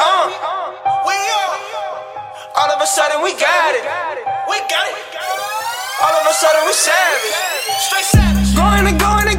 on. We on. All of a sudden we got it. We got it. All of a sudden we savage. Straight savage. Going and going and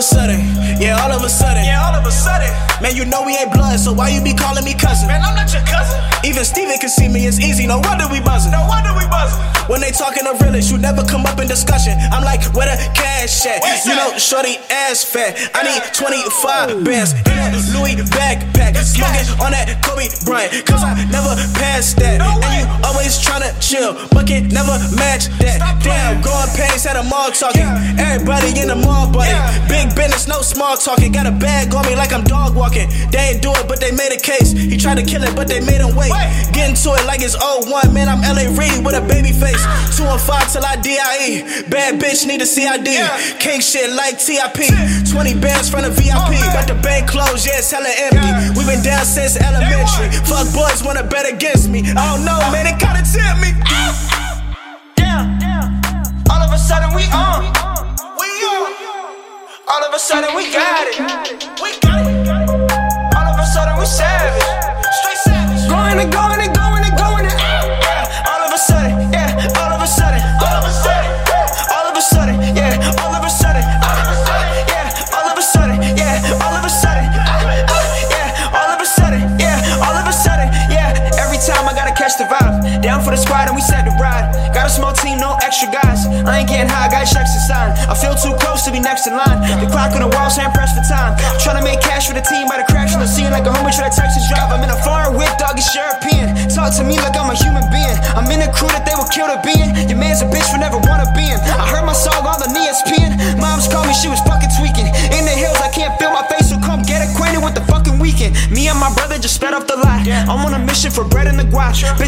a sudden, yeah, all of a sudden. Yeah, all of a sudden. Man, you know we ain't blood, so why you be calling me cousin? Man, I'm not your cousin. Even Steven can see me, it's easy, no wonder we buzzing. No wonder we buzzing. When they talking the realest, you never come up in discussion. I'm like, where the cash at? Where's You know, shorty ass fat. I need 25 bands in a Louis backpack. Smoking on that Kobe Bryant, cause I never passed that. No Way. tryna chill, but can never match that. Damn, going pace at a mall talking. Yeah. Everybody in the mall, buddy. Yeah. Big business, no small talking. Got a bag on me like I'm dog walking. They ain't do it, but they made a case. He tried to kill it, but they made him wait. Wait. Get into it like it's all 01. Man, I'm LA Reid with a baby face. 2 and 5 till I DIE. Bad bitch need a CID. Yeah. King shit like TIP. 20 bands from the VIP. Oh. Got the bank closed, yeah, it's hella empty. Yeah. we been down since elementary. Fuck boys wanna bet against me. I don't know, man, it kinda tempt me. Yeah. All of a sudden we on. We on. All of a sudden. We got it. Squad and we set the ride. Got a small team, no extra guys. I ain't getting high, got checks to sign. I feel too close to be next in line. The clock on the wall saying press for time. Tryna make cash for the team by the crash on the scene like a homie try to Texas drive. I'm in a foreign whip, dog, it's European. Talk to me like I'm a human being. I'm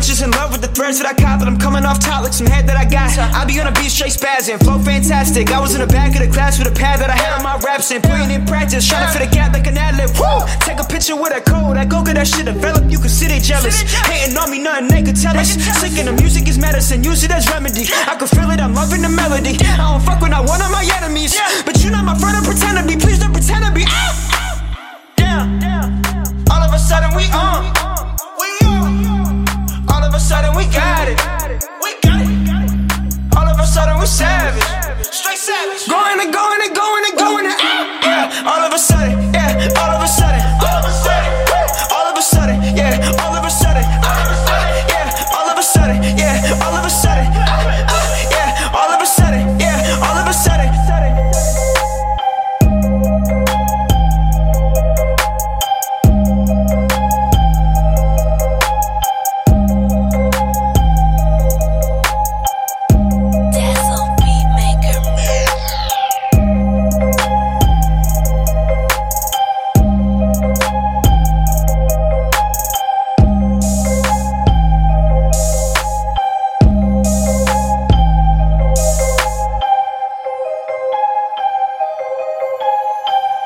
Bitches in love with the threads that I caught, but I'm coming off top like some head that I got. I be on a beat straight spazzing, flow fantastic. I was in the back of the class with a pad that I had on my raps and putting in practice, trying to fit a gap like an ad lib. Woo! Take a picture with that code, I go get that shit develop. You can see they jealous, hating on me, nothing they could tell us. Sick the music is medicine, use it as remedy. I can feel it, I'm loving the melody. I don't fuck with not one of my enemies,